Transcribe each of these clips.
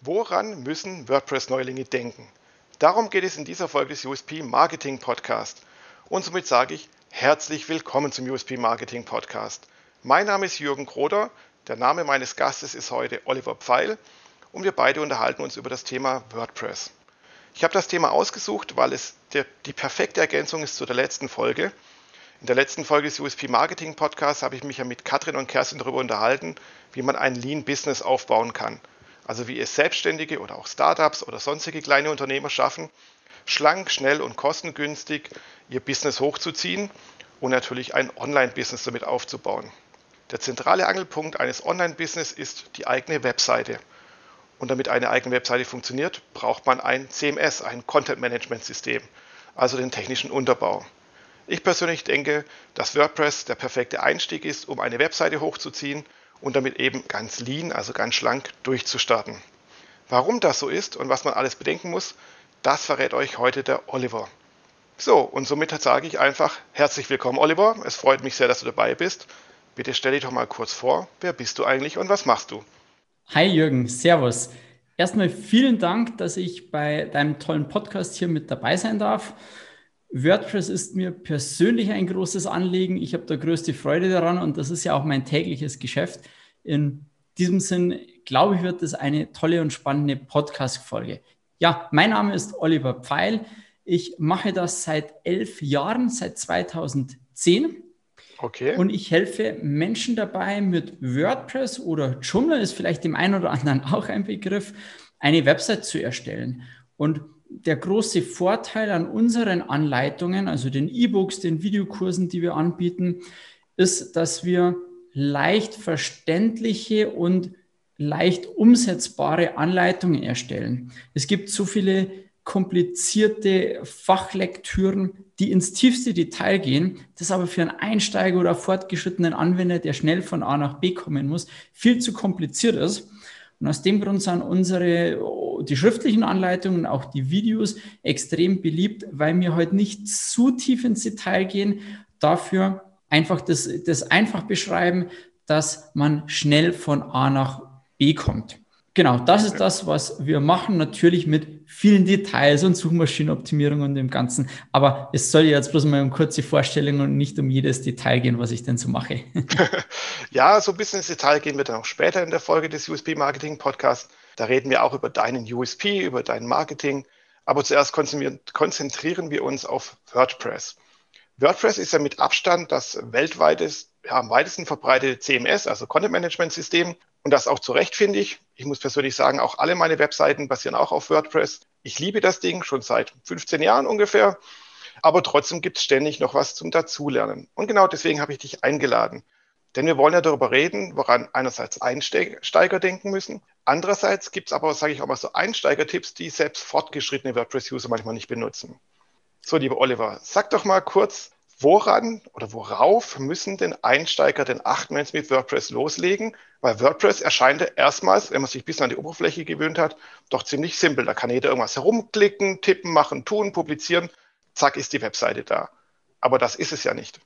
Woran müssen WordPress-Neulinge denken? Darum geht es in dieser Folge des USP Marketing Podcast. Und somit sage ich herzlich willkommen zum USP Marketing Podcast. Mein Name ist Jürgen Kroder, der Name meines Gastes ist heute Oliver Pfeil und wir beide unterhalten uns über das Thema WordPress. Ich habe das Thema ausgesucht, weil es der, die perfekte Ergänzung ist zu der letzten Folge. In der letzten Folge des USP Marketing Podcasts habe ich mich ja mit Katrin und Kerstin darüber unterhalten, wie man ein Lean Business aufbauen kann also wie es Selbstständige oder auch Startups oder sonstige kleine Unternehmer schaffen, schlank, schnell und kostengünstig ihr Business hochzuziehen und natürlich ein Online-Business damit aufzubauen. Der zentrale Angelpunkt eines Online-Business ist die eigene Webseite. Und damit eine eigene Webseite funktioniert, braucht man ein CMS, ein Content-Management-System, also den technischen Unterbau. Ich persönlich denke, dass WordPress der perfekte Einstieg ist, um eine Webseite hochzuziehen und damit eben ganz lean, also ganz schlank durchzustarten. Warum das so ist und was man alles bedenken muss, das verrät euch heute der Oliver. So, und somit sage ich einfach herzlich willkommen, Oliver. Es freut mich sehr, dass du dabei bist. Bitte stell dich doch mal kurz vor. Wer bist du eigentlich und was machst du? Hi Jürgen, Servus. Erstmal vielen Dank, dass ich bei deinem tollen Podcast hier mit dabei sein darf. WordPress ist mir persönlich ein großes Anliegen. Ich habe da größte Freude daran und das ist ja auch mein tägliches Geschäft. In diesem Sinn, glaube ich, wird das eine tolle und spannende Podcast-Folge. Ja, mein Name ist Oliver Pfeil. Ich mache das seit elf Jahren, seit 2010. Okay. Und ich helfe Menschen dabei, mit WordPress oder Joomla ist vielleicht dem einen oder anderen auch ein Begriff, eine Website zu erstellen. Und der große Vorteil an unseren Anleitungen, also den E-Books, den Videokursen, die wir anbieten, ist, dass wir leicht verständliche und leicht umsetzbare Anleitungen erstellen. Es gibt so viele komplizierte Fachlektüren, die ins tiefste Detail gehen, das aber für einen Einsteiger oder fortgeschrittenen Anwender, der schnell von A nach B kommen muss, viel zu kompliziert ist. Und aus dem Grund sind unsere, die schriftlichen Anleitungen, auch die Videos extrem beliebt, weil wir heute nicht zu tief ins Detail gehen, dafür einfach das, das einfach beschreiben, dass man schnell von A nach B kommt. Genau, das ist das, was wir machen, natürlich mit vielen Details und Suchmaschinenoptimierung und dem Ganzen. Aber es soll jetzt bloß mal um kurze Vorstellungen und nicht um jedes Detail gehen, was ich denn so mache. ja, so ein bisschen ins Detail gehen wir dann auch später in der Folge des USP Marketing Podcasts. Da reden wir auch über deinen USP, über dein Marketing. Aber zuerst konzentrieren wir uns auf WordPress. WordPress ist ja mit Abstand das weltweites, ja, am weitesten verbreitete CMS, also Content Management System. Und das auch zu Recht, finde ich. Ich muss persönlich sagen, auch alle meine Webseiten basieren auch auf WordPress. Ich liebe das Ding schon seit 15 Jahren ungefähr. Aber trotzdem gibt es ständig noch was zum Dazulernen. Und genau deswegen habe ich dich eingeladen. Denn wir wollen ja darüber reden, woran einerseits Einsteiger denken müssen. Andererseits gibt es aber, sage ich auch mal, so Einsteigertipps, die selbst fortgeschrittene WordPress-User manchmal nicht benutzen. So, lieber Oliver, sag doch mal kurz, woran oder worauf müssen denn Einsteiger denn achten, wenn sie mit WordPress loslegen? Weil WordPress erscheint erstmals, wenn man sich bis an die Oberfläche gewöhnt hat, doch ziemlich simpel. Da kann jeder irgendwas herumklicken, tippen, machen, tun, publizieren. Zack, ist die Webseite da. Aber das ist es ja nicht.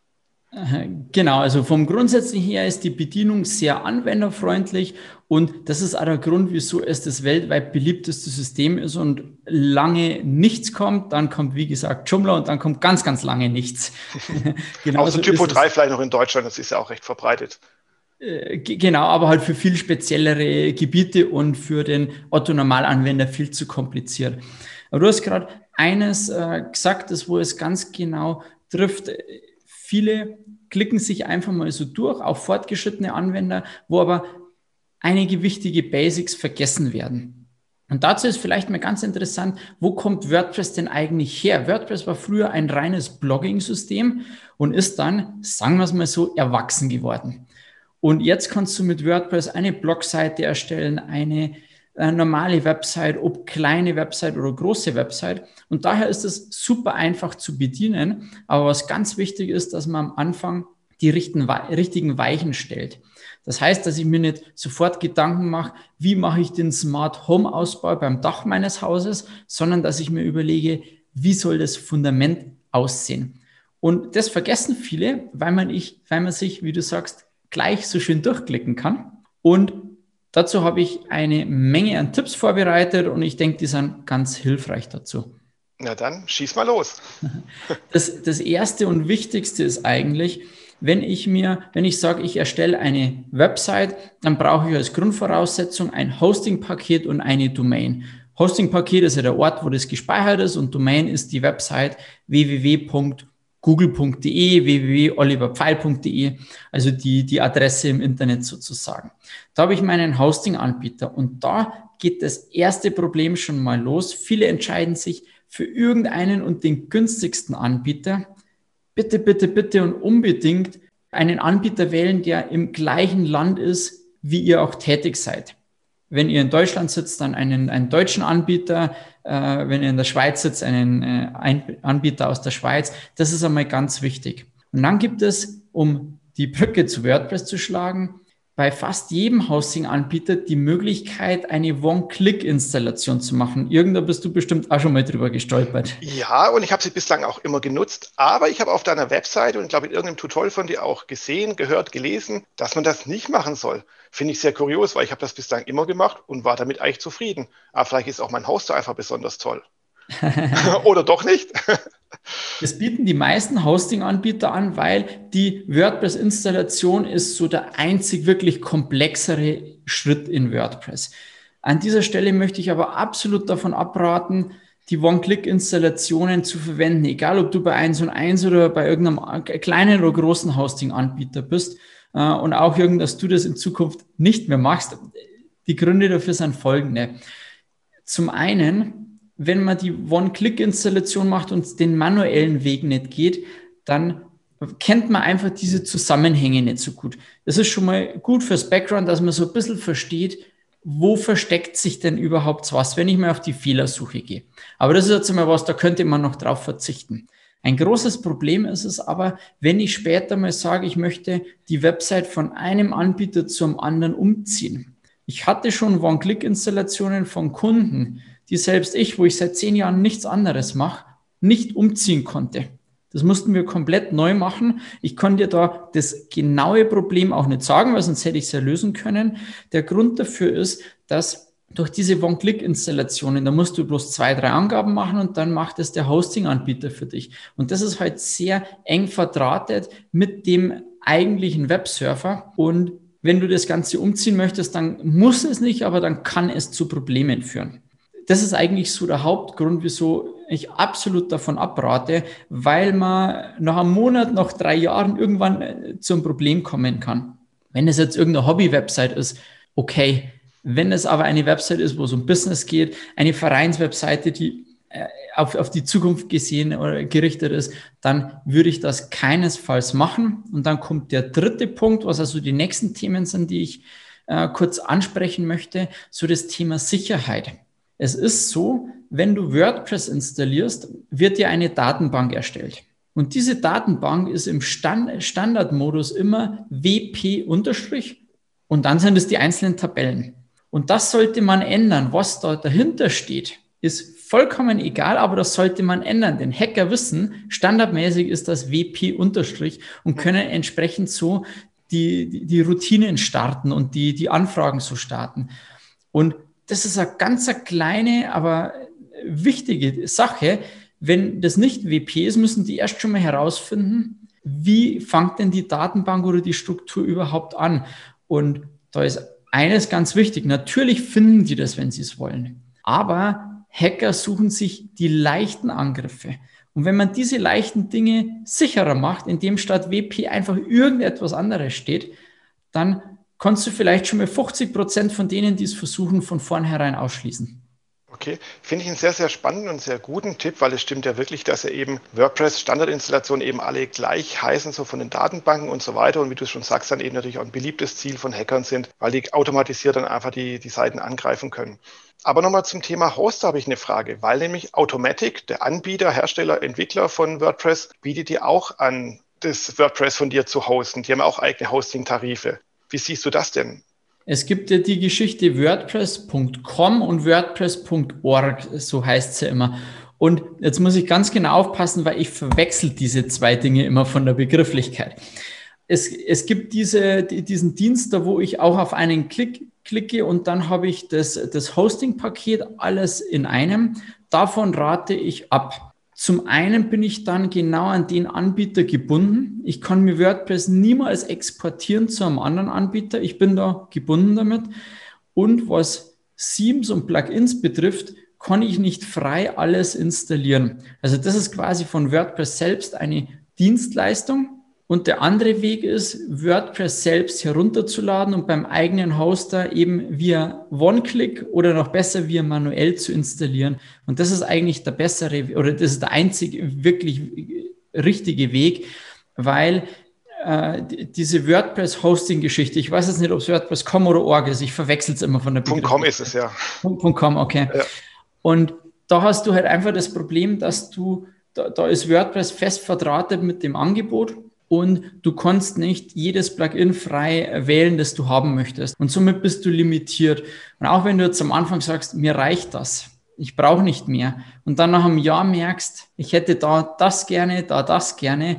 Genau, also vom Grundsätzlichen her ist die Bedienung sehr anwenderfreundlich und das ist auch der Grund, wieso es das weltweit beliebteste System ist und lange nichts kommt, dann kommt wie gesagt Joomla und dann kommt ganz, ganz lange nichts. genau Außer Typo 3 vielleicht noch in Deutschland, das ist ja auch recht verbreitet. Äh, genau, aber halt für viel speziellere Gebiete und für den Otto-Normalanwender viel zu kompliziert. Aber du hast gerade eines äh, gesagt, das wo es ganz genau trifft Viele klicken sich einfach mal so durch, auch fortgeschrittene Anwender, wo aber einige wichtige Basics vergessen werden. Und dazu ist vielleicht mal ganz interessant, wo kommt WordPress denn eigentlich her? WordPress war früher ein reines Blogging-System und ist dann, sagen wir es mal so, erwachsen geworden. Und jetzt kannst du mit WordPress eine Blogseite erstellen, eine äh, normale Website, ob kleine Website oder große Website. Und daher ist es super einfach zu bedienen. Aber was ganz wichtig ist, dass man am Anfang die richtigen, Weichen stellt. Das heißt, dass ich mir nicht sofort Gedanken mache, wie mache ich den Smart Home Ausbau beim Dach meines Hauses, sondern dass ich mir überlege, wie soll das Fundament aussehen. Und das vergessen viele, weil man, ich, weil man sich, wie du sagst, gleich so schön durchklicken kann. Und dazu habe ich eine Menge an Tipps vorbereitet und ich denke, die sind ganz hilfreich dazu. Na dann, schieß mal los. Das, das erste und wichtigste ist eigentlich, wenn ich mir, wenn ich sage, ich erstelle eine Website, dann brauche ich als Grundvoraussetzung ein Hosting-Paket und eine Domain. Hosting-Paket ist ja der Ort, wo das gespeichert ist und Domain ist die Website www.google.de, www.oliverpfeil.de, also die, die Adresse im Internet sozusagen. Da habe ich meinen Hosting-Anbieter und da geht das erste Problem schon mal los. Viele entscheiden sich für irgendeinen und den günstigsten Anbieter bitte, bitte, bitte und unbedingt einen Anbieter wählen, der im gleichen Land ist, wie ihr auch tätig seid. Wenn ihr in Deutschland sitzt, dann einen, einen deutschen Anbieter. Äh, wenn ihr in der Schweiz sitzt, einen äh, Anbieter aus der Schweiz. Das ist einmal ganz wichtig. Und dann gibt es, um die Brücke zu WordPress zu schlagen, bei fast jedem Hosting-Anbieter die Möglichkeit, eine One-Click-Installation zu machen. Irgendwo bist du bestimmt auch schon mal drüber gestolpert. Ja, und ich habe sie bislang auch immer genutzt. Aber ich habe auf deiner Webseite und ich glaube in irgendeinem Tutorial von dir auch gesehen, gehört, gelesen, dass man das nicht machen soll. Finde ich sehr kurios, weil ich habe das bislang immer gemacht und war damit eigentlich zufrieden. Aber vielleicht ist auch mein Hoster einfach besonders toll. Oder doch nicht? Das bieten die meisten Hosting-Anbieter an, weil die WordPress-Installation ist so der einzig wirklich komplexere Schritt in WordPress. An dieser Stelle möchte ich aber absolut davon abraten, die One-Click-Installationen zu verwenden, egal ob du bei 1 und 1 oder bei irgendeinem kleinen oder großen Hosting-Anbieter bist. Äh, und auch irgend, dass du das in Zukunft nicht mehr machst. Die Gründe dafür sind folgende. Zum einen, wenn man die One-Click-Installation macht und den manuellen Weg nicht geht, dann kennt man einfach diese Zusammenhänge nicht so gut. Das ist schon mal gut fürs Background, dass man so ein bisschen versteht, wo versteckt sich denn überhaupt was, wenn ich mal auf die Fehlersuche gehe. Aber das ist jetzt mal was, da könnte man noch drauf verzichten. Ein großes Problem ist es aber, wenn ich später mal sage, ich möchte die Website von einem Anbieter zum anderen umziehen. Ich hatte schon One-Click-Installationen von Kunden, die selbst ich, wo ich seit zehn Jahren nichts anderes mache, nicht umziehen konnte. Das mussten wir komplett neu machen. Ich konnte dir da das genaue Problem auch nicht sagen, weil sonst hätte ich es ja lösen können. Der Grund dafür ist, dass durch diese One-Click-Installationen, da musst du bloß zwei, drei Angaben machen und dann macht es der Hosting-Anbieter für dich. Und das ist halt sehr eng verdrahtet mit dem eigentlichen Webserver. Und wenn du das Ganze umziehen möchtest, dann muss es nicht, aber dann kann es zu Problemen führen das ist eigentlich so der Hauptgrund, wieso ich absolut davon abrate, weil man nach einem Monat, nach drei Jahren irgendwann äh, zum Problem kommen kann. Wenn es jetzt irgendeine Hobby-Website ist, okay. Wenn es aber eine Website ist, wo es um Business geht, eine Vereinswebseite, die äh, auf, auf die Zukunft gesehen oder gerichtet ist, dann würde ich das keinesfalls machen. Und dann kommt der dritte Punkt, was also die nächsten Themen sind, die ich äh, kurz ansprechen möchte, so das Thema Sicherheit. Es ist so, wenn du WordPress installierst, wird dir eine Datenbank erstellt. Und diese Datenbank ist im Stand Standardmodus immer WP unterstrich und dann sind es die einzelnen Tabellen. Und das sollte man ändern. Was da dahinter steht, ist vollkommen egal, aber das sollte man ändern. Denn Hacker wissen, standardmäßig ist das WP unterstrich und können entsprechend so die, die, die Routinen starten und die, die Anfragen so starten. Und das ist eine ganz kleine, aber wichtige Sache. Wenn das nicht WP ist, müssen die erst schon mal herausfinden, wie fängt denn die Datenbank oder die Struktur überhaupt an? Und da ist eines ganz wichtig. Natürlich finden die das, wenn sie es wollen. Aber Hacker suchen sich die leichten Angriffe. Und wenn man diese leichten Dinge sicherer macht, indem statt WP einfach irgendetwas anderes steht, dann kannst du vielleicht schon mal 50 Prozent von denen, die es versuchen, von vornherein ausschließen. Okay, finde ich einen sehr, sehr spannenden und sehr guten Tipp, weil es stimmt ja wirklich, dass ja eben WordPress-Standardinstallationen eben alle gleich heißen, so von den Datenbanken und so weiter. Und wie du schon sagst, dann eben natürlich auch ein beliebtes Ziel von Hackern sind, weil die automatisiert dann einfach die, die Seiten angreifen können. Aber nochmal zum Thema Host habe ich eine Frage, weil nämlich Automatic, der Anbieter, Hersteller, Entwickler von WordPress, bietet dir auch an, das WordPress von dir zu hosten. Die haben auch eigene Hosting-Tarife. Wie siehst du das denn? Es gibt ja die Geschichte WordPress.com und WordPress.org, so heißt sie immer. Und jetzt muss ich ganz genau aufpassen, weil ich verwechsel diese zwei Dinge immer von der Begrifflichkeit. Es, es gibt diese, diesen Dienst, da wo ich auch auf einen Klick klicke und dann habe ich das, das Hosting-Paket alles in einem. Davon rate ich ab. Zum einen bin ich dann genau an den Anbieter gebunden. Ich kann mir WordPress niemals exportieren zu einem anderen Anbieter. Ich bin da gebunden damit. Und was Themes und Plugins betrifft, kann ich nicht frei alles installieren. Also das ist quasi von WordPress selbst eine Dienstleistung. Und der andere Weg ist, WordPress selbst herunterzuladen und beim eigenen Hoster eben via One-Click oder noch besser via manuell zu installieren. Und das ist eigentlich der bessere oder das ist der einzige wirklich richtige Weg, weil äh, diese WordPress-Hosting-Geschichte, ich weiß jetzt nicht, ob es WordPress.com oder org ist, ich verwechsel es immer von der Begriff. .com ist es, ja. .com, okay. Ja. Und da hast du halt einfach das Problem, dass du, da, da ist WordPress fest verdrahtet mit dem Angebot und du kannst nicht jedes Plugin frei wählen, das du haben möchtest. Und somit bist du limitiert. Und auch wenn du jetzt am Anfang sagst, mir reicht das, ich brauche nicht mehr. Und dann nach einem Jahr merkst, ich hätte da das gerne, da das gerne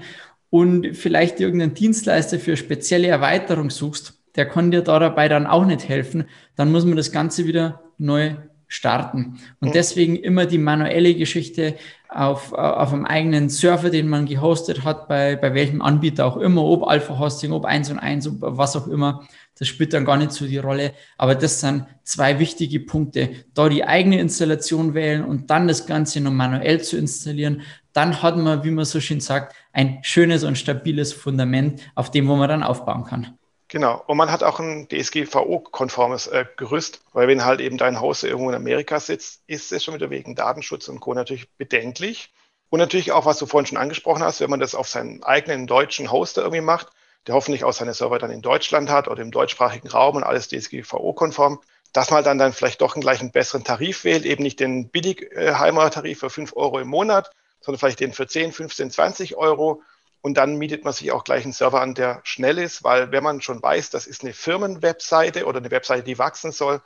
und vielleicht irgendeinen Dienstleister für spezielle Erweiterung suchst, der kann dir da dabei dann auch nicht helfen, dann muss man das Ganze wieder neu starten. Und deswegen immer die manuelle Geschichte auf, auf einem eigenen Server, den man gehostet hat, bei, bei welchem Anbieter auch immer, ob Alpha Hosting, ob 1 und 1, ob was auch immer. Das spielt dann gar nicht so die Rolle. Aber das sind zwei wichtige Punkte. Da die eigene Installation wählen und dann das Ganze noch manuell zu installieren. Dann hat man, wie man so schön sagt, ein schönes und stabiles Fundament, auf dem wo man dann aufbauen kann. Genau. Und man hat auch ein DSGVO-konformes äh, Gerüst, weil wenn halt eben dein Haus irgendwo in Amerika sitzt, ist es schon wieder wegen Datenschutz und Co. natürlich bedenklich. Und natürlich auch, was du vorhin schon angesprochen hast, wenn man das auf seinen eigenen deutschen Hoster irgendwie macht, der hoffentlich auch seine Server dann in Deutschland hat oder im deutschsprachigen Raum und alles DSGVO-konform, dass man dann, dann vielleicht doch einen gleichen besseren Tarif wählt, eben nicht den Billigheimer-Tarif für 5 Euro im Monat, sondern vielleicht den für 10, 15, 20 Euro und dann mietet man sich auch gleich einen Server an, der schnell ist, weil wenn man schon weiß, das ist eine Firmenwebseite oder eine Webseite, die wachsen soll,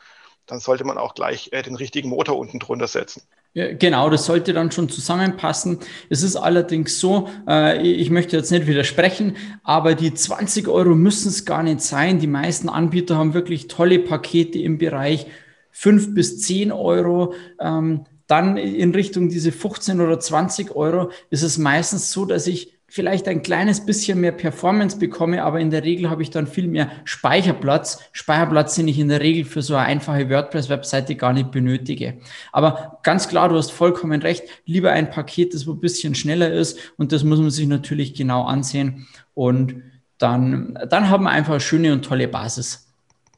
dann sollte man auch gleich äh, den richtigen Motor unten drunter setzen. Genau, das sollte dann schon zusammenpassen. Es ist allerdings so, äh, ich möchte jetzt nicht widersprechen, aber die 20 Euro müssen es gar nicht sein. Die meisten Anbieter haben wirklich tolle Pakete im Bereich 5 bis 10 Euro. Ähm, dann in Richtung diese 15 oder 20 Euro ist es meistens so, dass ich vielleicht ein kleines bisschen mehr Performance bekomme, aber in der Regel habe ich dann viel mehr Speicherplatz. Speicherplatz, den ich in der Regel für so eine einfache WordPress-Webseite gar nicht benötige. Aber ganz klar, du hast vollkommen recht. Lieber ein Paket, das ein bisschen schneller ist und das muss man sich natürlich genau ansehen und dann, dann haben wir einfach eine schöne und tolle Basis.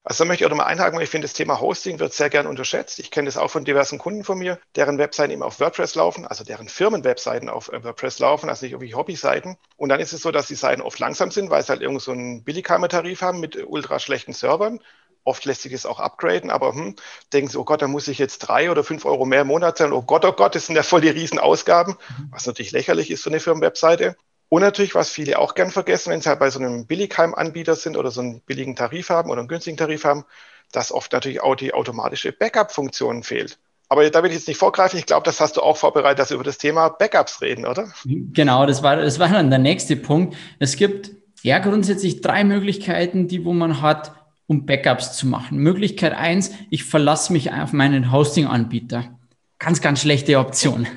Also da möchte ich auch nochmal einhaken, weil ich finde, das Thema Hosting wird sehr gern unterschätzt. Ich kenne das auch von diversen Kunden von mir, deren Webseiten eben auf WordPress laufen, also deren Firmenwebseiten auf äh, WordPress laufen, also nicht irgendwie Hobby-Seiten. Und dann ist es so, dass die Seiten oft langsam sind, weil sie halt irgend so einen Billigheimer-Tarif haben mit ultra schlechten Servern. Oft lässt sich das auch upgraden, aber hm, denken sie, oh Gott, da muss ich jetzt drei oder fünf Euro mehr im Monat zahlen. Oh Gott, oh Gott, das sind ja voll die Riesenausgaben, mhm. was natürlich lächerlich ist, so eine Firmenwebseite. Und natürlich, was viele auch gern vergessen, wenn sie halt bei so einem Billigheim-Anbieter sind oder so einen billigen Tarif haben oder einen günstigen Tarif haben, dass oft natürlich auch die automatische Backup-Funktion fehlt. Aber da will ich jetzt nicht vorgreifen. Ich glaube, das hast du auch vorbereitet, dass wir über das Thema Backups reden, oder? Genau, das war, das war dann der nächste Punkt. Es gibt ja grundsätzlich drei Möglichkeiten, die wo man hat, um Backups zu machen. Möglichkeit eins: ich verlasse mich auf meinen Hosting-Anbieter ganz, ganz schlechte Option.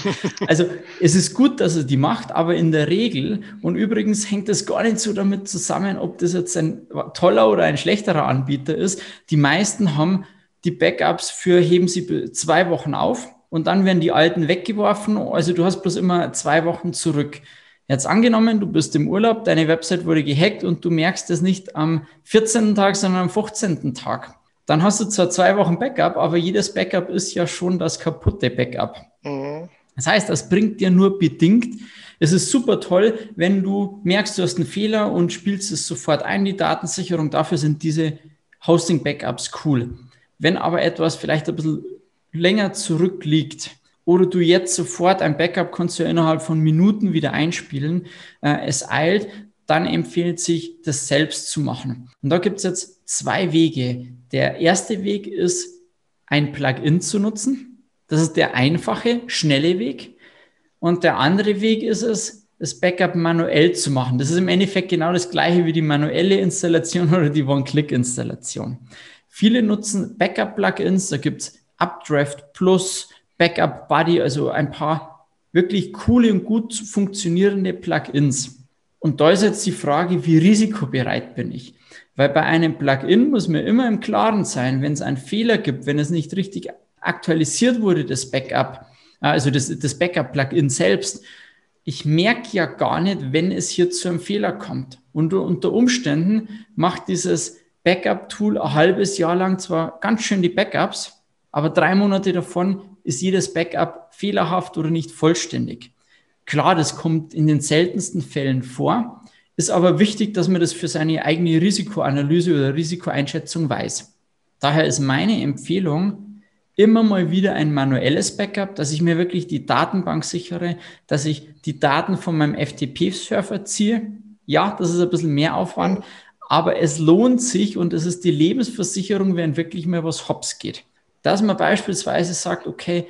also es ist gut, dass er die macht, aber in der Regel, und übrigens hängt das gar nicht so damit zusammen, ob das jetzt ein toller oder ein schlechterer Anbieter ist. Die meisten haben die Backups für heben sie zwei Wochen auf und dann werden die alten weggeworfen. Also du hast bloß immer zwei Wochen zurück. Jetzt angenommen, du bist im Urlaub, deine Website wurde gehackt und du merkst es nicht am 14. Tag, sondern am 15. Tag dann hast du zwar zwei Wochen Backup, aber jedes Backup ist ja schon das kaputte Backup. Mhm. Das heißt, das bringt dir nur bedingt. Es ist super toll, wenn du merkst, du hast einen Fehler und spielst es sofort ein, die Datensicherung. Dafür sind diese Hosting-Backups cool. Wenn aber etwas vielleicht ein bisschen länger zurückliegt oder du jetzt sofort ein Backup kannst du innerhalb von Minuten wieder einspielen, äh, es eilt, dann empfiehlt sich, das selbst zu machen. Und da gibt es jetzt zwei Wege. Der erste Weg ist, ein Plugin zu nutzen. Das ist der einfache, schnelle Weg. Und der andere Weg ist es, das Backup manuell zu machen. Das ist im Endeffekt genau das gleiche wie die manuelle Installation oder die One-Click-Installation. Viele nutzen Backup-Plugins, da gibt es Updraft Plus, Backup Buddy, also ein paar wirklich coole und gut funktionierende Plugins. Und da ist jetzt die Frage, wie risikobereit bin ich? Weil bei einem Plugin muss man immer im Klaren sein, wenn es einen Fehler gibt, wenn es nicht richtig aktualisiert wurde, das Backup, also das, das Backup-Plugin selbst, ich merke ja gar nicht, wenn es hier zu einem Fehler kommt. Und unter Umständen macht dieses Backup-Tool ein halbes Jahr lang zwar ganz schön die Backups, aber drei Monate davon ist jedes Backup fehlerhaft oder nicht vollständig. Klar, das kommt in den seltensten Fällen vor, ist aber wichtig, dass man das für seine eigene Risikoanalyse oder Risikoeinschätzung weiß. Daher ist meine Empfehlung, immer mal wieder ein manuelles Backup, dass ich mir wirklich die Datenbank sichere, dass ich die Daten von meinem FTP-Server ziehe. Ja, das ist ein bisschen mehr Aufwand, aber es lohnt sich und es ist die Lebensversicherung, wenn wirklich mal was hops geht. Dass man beispielsweise sagt, okay,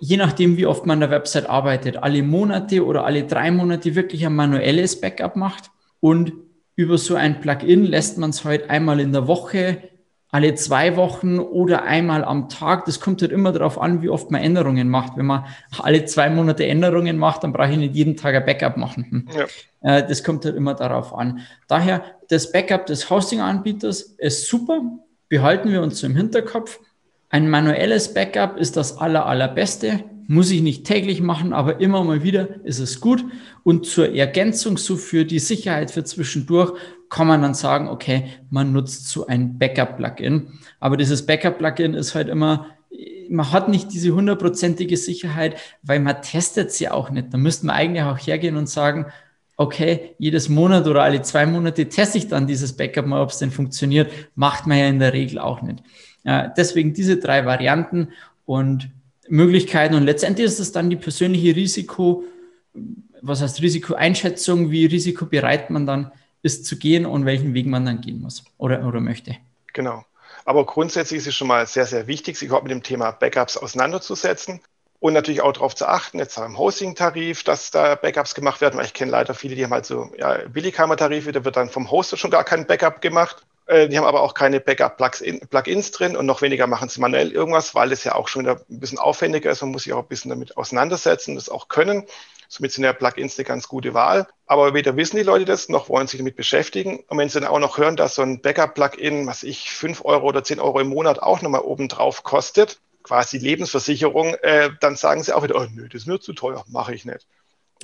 je nachdem, wie oft man an der Website arbeitet, alle Monate oder alle drei Monate wirklich ein manuelles Backup macht und über so ein Plugin lässt man es halt einmal in der Woche alle zwei Wochen oder einmal am Tag. Das kommt halt immer darauf an, wie oft man Änderungen macht. Wenn man alle zwei Monate Änderungen macht, dann brauche ich nicht jeden Tag ein Backup machen. Hm. Ja. Äh, das kommt halt immer darauf an. Daher, das Backup des Hosting-Anbieters ist super. Behalten wir uns so im Hinterkopf. Ein manuelles Backup ist das aller, allerbeste. Muss ich nicht täglich machen, aber immer mal wieder ist es gut. Und zur Ergänzung, so für die Sicherheit für zwischendurch, kann man dann sagen, okay, man nutzt so ein Backup-Plugin. Aber dieses Backup-Plugin ist halt immer, man hat nicht diese hundertprozentige Sicherheit, weil man testet sie auch nicht. Da müsste man eigentlich auch hergehen und sagen, okay, jedes Monat oder alle zwei Monate teste ich dann dieses Backup mal, ob es denn funktioniert. Macht man ja in der Regel auch nicht. Deswegen diese drei Varianten und Möglichkeiten. Und letztendlich ist es dann die persönliche Risiko, was heißt Risikoeinschätzung, wie risikobereit man dann ist zu gehen und welchen Weg man dann gehen muss oder, oder möchte. Genau. Aber grundsätzlich ist es schon mal sehr, sehr wichtig, sich überhaupt mit dem Thema Backups auseinanderzusetzen und natürlich auch darauf zu achten, jetzt am Hosting-Tarif, dass da Backups gemacht werden, weil ich kenne leider viele, die haben halt so ja, Billigheimer-Tarife, da wird dann vom Hoster schon gar kein Backup gemacht. Äh, die haben aber auch keine Backup-Plugins drin und noch weniger machen sie manuell irgendwas, weil es ja auch schon wieder ein bisschen aufwendiger ist. Man muss sich auch ein bisschen damit auseinandersetzen, das auch können. Somit sind ja Plugins eine ganz gute Wahl. Aber weder wissen die Leute das, noch wollen sich damit beschäftigen. Und wenn sie dann auch noch hören, dass so ein Backup-Plugin, was ich, fünf Euro oder zehn Euro im Monat auch nochmal oben drauf kostet, quasi Lebensversicherung, äh, dann sagen sie auch wieder, oh nö, das ist mir zu teuer, mache ich nicht.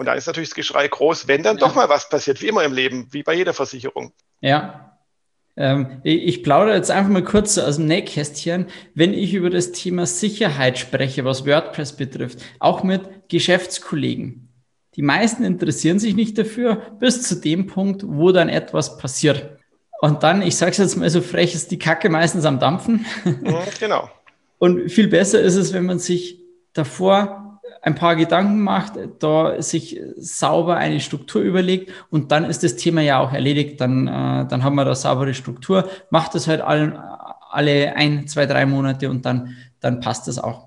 Und dann ist natürlich das Geschrei groß, wenn dann ja. doch mal was passiert, wie immer im Leben, wie bei jeder Versicherung. Ja. Ähm, ich plaudere jetzt einfach mal kurz aus dem Nähkästchen, wenn ich über das Thema Sicherheit spreche, was WordPress betrifft, auch mit Geschäftskollegen. Die meisten interessieren sich nicht dafür, bis zu dem Punkt, wo dann etwas passiert. Und dann, ich sage es jetzt mal so frech, ist die Kacke meistens am Dampfen. Mhm, genau. Und viel besser ist es, wenn man sich davor ein paar Gedanken macht, da sich sauber eine Struktur überlegt und dann ist das Thema ja auch erledigt. Dann, äh, dann haben wir da saubere Struktur, macht das halt alle, alle ein, zwei, drei Monate und dann, dann passt das auch.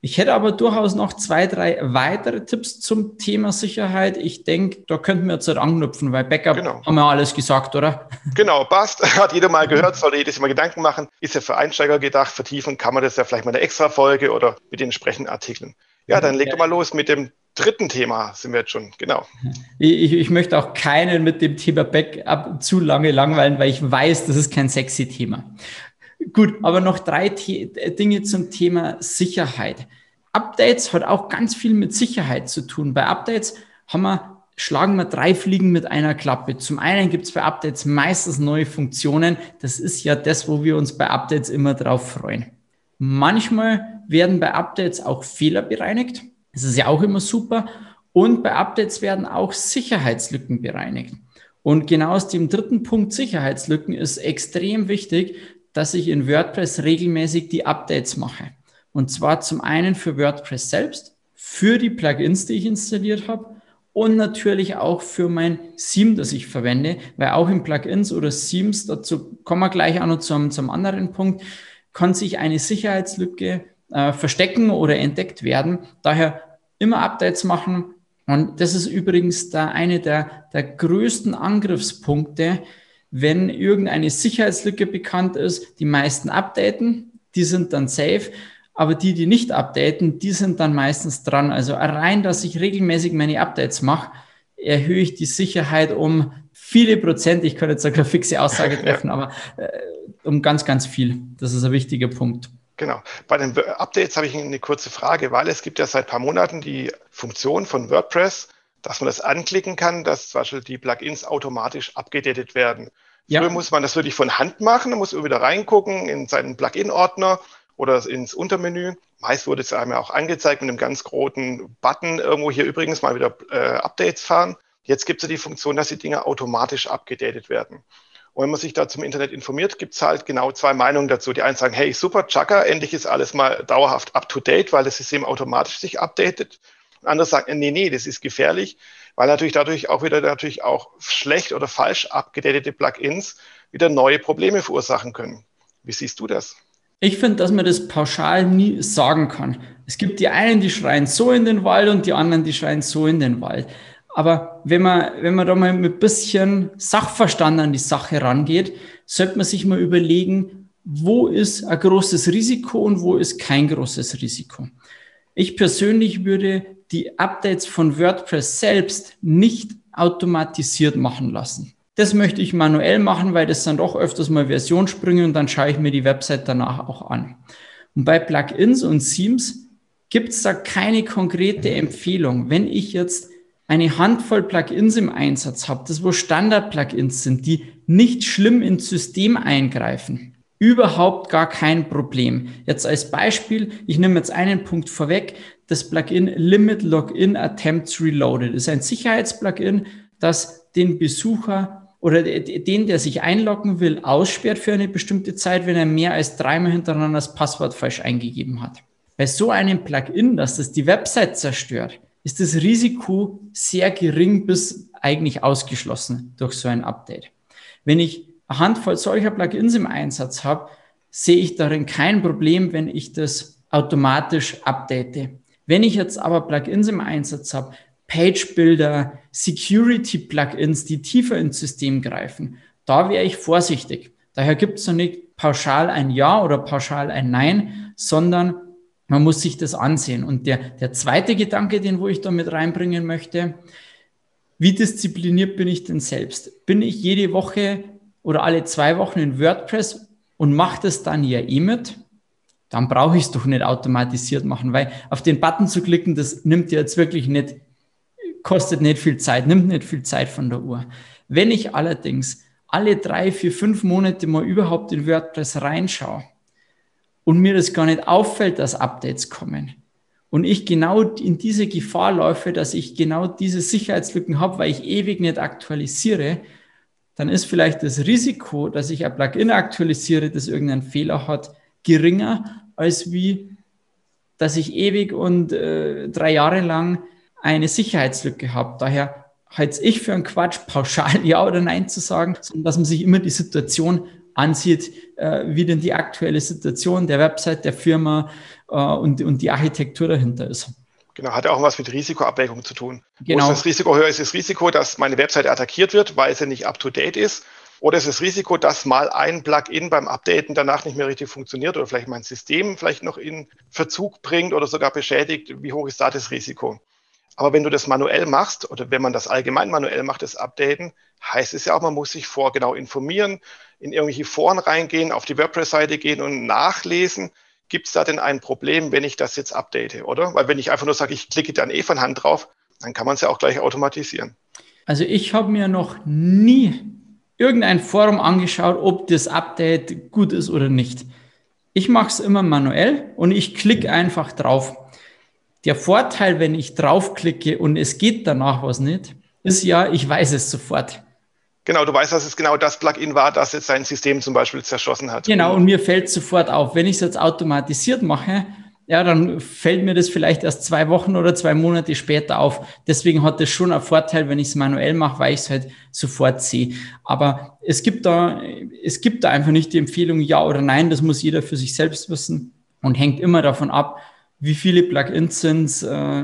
Ich hätte aber durchaus noch zwei, drei weitere Tipps zum Thema Sicherheit. Ich denke, da könnten wir jetzt halt anknüpfen, weil Backup genau. haben wir alles gesagt, oder? Genau, passt. Hat jeder mal gehört, sollte jedes Mal Gedanken machen. Ist ja für Einsteiger gedacht, vertiefen kann man das ja vielleicht mal eine extra Folge oder mit den entsprechenden Artikeln. Ja, dann leg doch mal los mit dem dritten Thema sind wir jetzt schon, genau. Ich, ich, möchte auch keinen mit dem Thema Backup zu lange langweilen, weil ich weiß, das ist kein sexy Thema. Gut, aber noch drei The Dinge zum Thema Sicherheit. Updates hat auch ganz viel mit Sicherheit zu tun. Bei Updates haben wir, schlagen wir drei Fliegen mit einer Klappe. Zum einen gibt es bei Updates meistens neue Funktionen. Das ist ja das, wo wir uns bei Updates immer drauf freuen. Manchmal werden bei Updates auch Fehler bereinigt. Das ist ja auch immer super. Und bei Updates werden auch Sicherheitslücken bereinigt. Und genau aus dem dritten Punkt Sicherheitslücken ist extrem wichtig, dass ich in WordPress regelmäßig die Updates mache. Und zwar zum einen für WordPress selbst, für die Plugins, die ich installiert habe und natürlich auch für mein Theme, das ich verwende, weil auch in Plugins oder Themes, dazu kommen wir gleich auch noch zum, zum anderen Punkt, kann sich eine Sicherheitslücke äh, verstecken oder entdeckt werden. Daher immer Updates machen. Und das ist übrigens da eine der, der größten Angriffspunkte, wenn irgendeine Sicherheitslücke bekannt ist. Die meisten updaten, die sind dann safe. Aber die, die nicht updaten, die sind dann meistens dran. Also rein, dass ich regelmäßig meine Updates mache, erhöhe ich die Sicherheit um viele Prozent. Ich kann jetzt eine fixe Aussage treffen, aber äh, um ganz, ganz viel. Das ist ein wichtiger Punkt. Genau. Bei den Updates habe ich eine kurze Frage, weil es gibt ja seit ein paar Monaten die Funktion von WordPress, dass man das anklicken kann, dass zum Beispiel die Plugins automatisch abgedatet werden. Ja. Früher muss man das wirklich von Hand machen, muss man wieder reingucken in seinen Plugin-Ordner oder ins Untermenü. Meist wurde es einem ja auch angezeigt mit einem ganz großen Button, irgendwo hier übrigens mal wieder äh, Updates fahren. Jetzt gibt es ja die Funktion, dass die Dinge automatisch abgedatet werden. Und wenn man sich da zum Internet informiert, gibt es halt genau zwei Meinungen dazu. Die einen sagen, hey, super, Chaka, endlich ist alles mal dauerhaft up-to-date, weil das System automatisch sich updatet. Und andere sagen, nee, nee, das ist gefährlich, weil natürlich dadurch auch wieder natürlich auch schlecht oder falsch abgedatete Plugins wieder neue Probleme verursachen können. Wie siehst du das? Ich finde, dass man das pauschal nie sagen kann. Es gibt die einen, die schreien so in den Wald und die anderen, die schreien so in den Wald. Aber wenn man, wenn man da mal mit bisschen Sachverstand an die Sache rangeht, sollte man sich mal überlegen, wo ist ein großes Risiko und wo ist kein großes Risiko. Ich persönlich würde die Updates von WordPress selbst nicht automatisiert machen lassen. Das möchte ich manuell machen, weil das dann doch öfters mal Versionssprünge und dann schaue ich mir die Website danach auch an. Und bei Plugins und Themes gibt es da keine konkrete Empfehlung. Wenn ich jetzt eine Handvoll Plugins im Einsatz habe, das wo Standard-Plugins sind, die nicht schlimm ins System eingreifen, überhaupt gar kein Problem. Jetzt als Beispiel, ich nehme jetzt einen Punkt vorweg, das Plugin Limit Login Attempts Reloaded ist ein Sicherheitsplugin, das den Besucher oder den, der sich einloggen will, aussperrt für eine bestimmte Zeit, wenn er mehr als dreimal hintereinander das Passwort falsch eingegeben hat. Bei so einem Plugin, dass das die Website zerstört, ist das Risiko sehr gering bis eigentlich ausgeschlossen durch so ein Update. Wenn ich eine Handvoll solcher Plugins im Einsatz habe, sehe ich darin kein Problem, wenn ich das automatisch update. Wenn ich jetzt aber Plugins im Einsatz habe, Page-Builder, Security-Plugins, die tiefer ins System greifen, da wäre ich vorsichtig. Daher gibt es noch nicht pauschal ein Ja oder pauschal ein Nein, sondern man muss sich das ansehen. Und der, der zweite Gedanke, den wo ich da mit reinbringen möchte, wie diszipliniert bin ich denn selbst? Bin ich jede Woche oder alle zwei Wochen in WordPress und mache das dann ja eh mit? Dann brauche ich es doch nicht automatisiert machen, weil auf den Button zu klicken, das nimmt ja jetzt wirklich nicht kostet nicht viel Zeit, nimmt nicht viel Zeit von der Uhr. Wenn ich allerdings alle drei, vier, fünf Monate mal überhaupt in WordPress reinschaue und mir das gar nicht auffällt, dass Updates kommen und ich genau in diese Gefahr läufe, dass ich genau diese Sicherheitslücken habe, weil ich ewig nicht aktualisiere, dann ist vielleicht das Risiko, dass ich ein Plugin aktualisiere, das irgendeinen Fehler hat, geringer, als wie, dass ich ewig und äh, drei Jahre lang eine Sicherheitslücke habe. Daher halte ich für einen Quatsch, pauschal Ja oder Nein zu sagen, sondern dass man sich immer die Situation ansieht, äh, wie denn die aktuelle Situation der Website, der Firma äh, und, und die Architektur dahinter ist. Genau, hat auch was mit Risikoabwägung zu tun. Genau. Das Risiko höher? Ist das Risiko, dass meine Website attackiert wird, weil sie nicht up-to-date ist? Oder ist das Risiko, dass mal ein Plugin beim Updaten danach nicht mehr richtig funktioniert oder vielleicht mein System vielleicht noch in Verzug bringt oder sogar beschädigt? Wie hoch ist da das Risiko? Aber wenn du das manuell machst oder wenn man das allgemein manuell macht, das Updaten, heißt es ja auch, man muss sich vorgenau informieren, in irgendwelche Foren reingehen, auf die WordPress-Seite gehen und nachlesen. Gibt es da denn ein Problem, wenn ich das jetzt update, oder? Weil wenn ich einfach nur sage, ich klicke dann eh von Hand drauf, dann kann man es ja auch gleich automatisieren. Also ich habe mir noch nie irgendein Forum angeschaut, ob das Update gut ist oder nicht. Ich mache es immer manuell und ich klicke einfach drauf. Der Vorteil, wenn ich draufklicke und es geht danach was nicht, ist ja, ich weiß es sofort. Genau, du weißt, dass es genau das Plugin war, das jetzt sein System zum Beispiel zerschossen hat. Genau, und mir fällt sofort auf. Wenn ich es jetzt automatisiert mache, ja, dann fällt mir das vielleicht erst zwei Wochen oder zwei Monate später auf. Deswegen hat das schon einen Vorteil, wenn ich es manuell mache, weil ich es halt sofort sehe. Aber es gibt da, es gibt da einfach nicht die Empfehlung ja oder nein. Das muss jeder für sich selbst wissen. und hängt immer davon ab, wie viele Plugins sind äh,